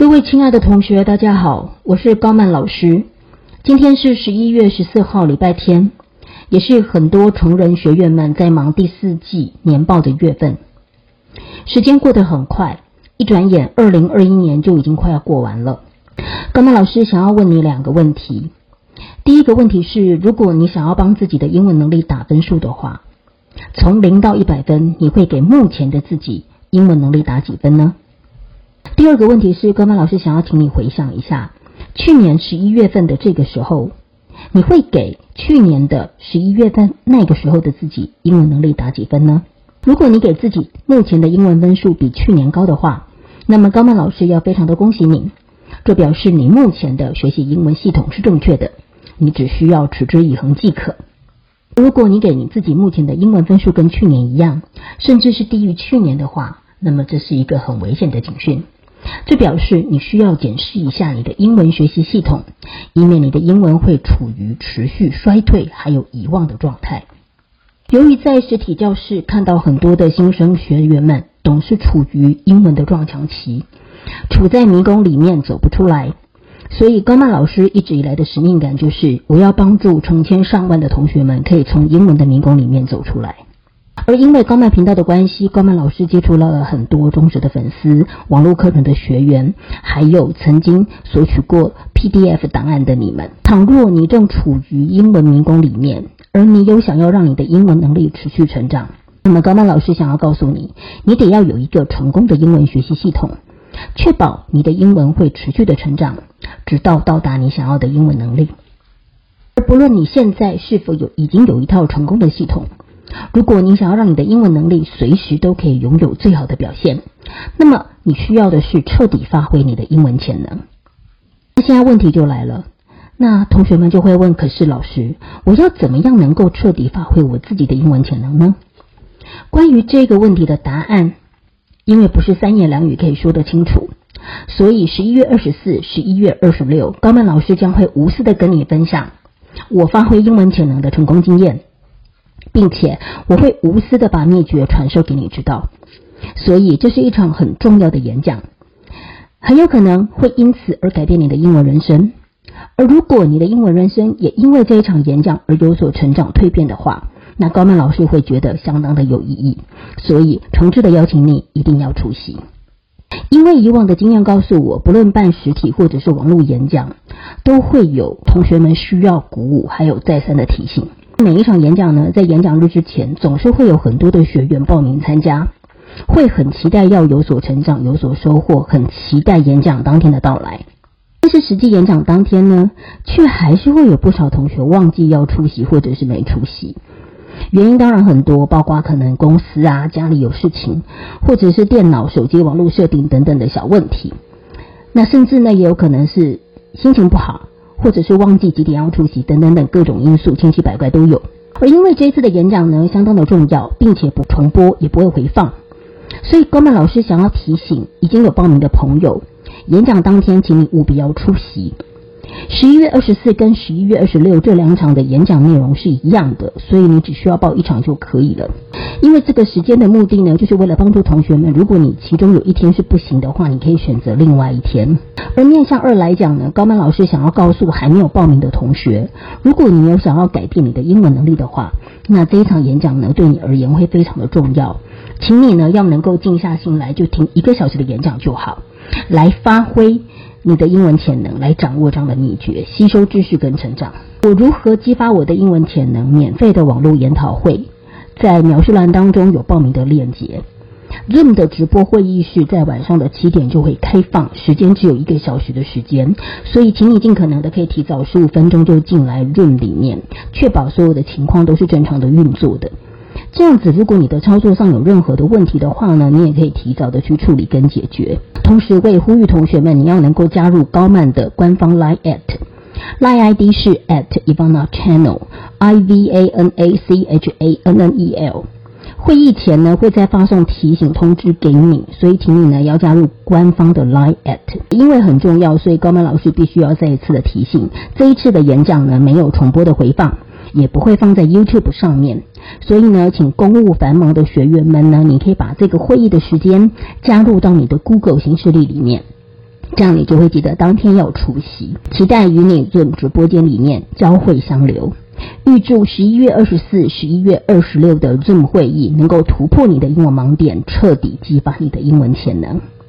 各位亲爱的同学，大家好，我是高曼老师。今天是十一月十四号，礼拜天，也是很多成人学院们在忙第四季年报的月份。时间过得很快，一转眼，二零二一年就已经快要过完了。高曼老师想要问你两个问题。第一个问题是，如果你想要帮自己的英文能力打分数的话，从零到一百分，你会给目前的自己英文能力打几分呢？第二个问题是，高曼老师想要请你回想一下，去年十一月份的这个时候，你会给去年的十一月份那个时候的自己英文能力打几分呢？如果你给自己目前的英文分数比去年高的话，那么高曼老师要非常的恭喜你，这表示你目前的学习英文系统是正确的，你只需要持之以恒即可。如果你给你自己目前的英文分数跟去年一样，甚至是低于去年的话，那么这是一个很危险的警讯。这表示你需要检视一下你的英文学习系统，以免你的英文会处于持续衰退还有遗忘的状态。由于在实体教室看到很多的新生学员们总是处于英文的撞墙期，处在迷宫里面走不出来，所以高曼老师一直以来的使命感就是我要帮助成千上万的同学们可以从英文的迷宫里面走出来。而因为高曼频道的关系，高曼老师接触了很多忠实的粉丝、网络课程的学员，还有曾经索取过 PDF 档案的你们。倘若你正处于英文迷宫里面，而你有想要让你的英文能力持续成长，那么高曼老师想要告诉你，你得要有一个成功的英文学习系统，确保你的英文会持续的成长，直到到达你想要的英文能力。而不论你现在是否有已经有一套成功的系统。如果你想要让你的英文能力随时都可以拥有最好的表现，那么你需要的是彻底发挥你的英文潜能。那现在问题就来了，那同学们就会问：可是老师，我要怎么样能够彻底发挥我自己的英文潜能呢？关于这个问题的答案，因为不是三言两语可以说得清楚，所以十一月二十四、十一月二十六，高曼老师将会无私的跟你分享我发挥英文潜能的成功经验。并且我会无私的把秘诀传授给你知道，所以这是一场很重要的演讲，很有可能会因此而改变你的英文人生。而如果你的英文人生也因为这一场演讲而有所成长蜕变的话，那高曼老师会觉得相当的有意义。所以诚挚的邀请你一定要出席，因为以往的经验告诉我，不论办实体或者是网络演讲，都会有同学们需要鼓舞，还有再三的提醒。每一场演讲呢，在演讲日之前，总是会有很多的学员报名参加，会很期待要有所成长、有所收获，很期待演讲当天的到来。但是实际演讲当天呢，却还是会有不少同学忘记要出席，或者是没出席。原因当然很多，包括可能公司啊、家里有事情，或者是电脑、手机网络设定等等的小问题。那甚至呢，也有可能是心情不好。或者是忘记几点要出席等等等各种因素，千奇百怪都有。而因为这次的演讲呢，相当的重要，并且不重播，也不会回放，所以高曼老师想要提醒已经有报名的朋友，演讲当天请你务必要出席。十一月二十四跟十一月二十六这两场的演讲内容是一样的，所以你只需要报一场就可以了。因为这个时间的目的呢，就是为了帮助同学们，如果你其中有一天是不行的话，你可以选择另外一天。而面向二来讲呢，高曼老师想要告诉还没有报名的同学，如果你有想要改变你的英文能力的话，那这一场演讲呢，对你而言会非常的重要。请你呢要能够静下心来，就听一个小时的演讲就好，来发挥。你的英文潜能来掌握这样的秘诀，吸收知识跟成长。我如何激发我的英文潜能？免费的网络研讨会，在描述栏当中有报名的链接。Zoom 的直播会议室在晚上的七点就会开放，时间只有一个小时的时间，所以请你尽可能的可以提早十五分钟就进来 Zoom 里面，确保所有的情况都是正常的运作的。这样子，如果你的操作上有任何的问题的话呢，你也可以提早的去处理跟解决。同时，我也呼吁同学们，你要能够加入高曼的官方 Line at，Line ID 是 at Ivana Channel，I V A N A C H A N N E L。会议前呢，会再发送提醒通知给你，所以请你呢要加入官方的 Line at，因为很重要，所以高曼老师必须要再一次的提醒，这一次的演讲呢没有重播的回放。也不会放在 YouTube 上面，所以呢，请公务繁忙的学员们呢，你可以把这个会议的时间加入到你的 Google 形式历里面，这样你就会记得当天要出席。期待与你做直播间里面交汇相流。预祝十一月二十四、十一月二十六的 Zoom 会议能够突破你的英文盲点，彻底激发你的英文潜能。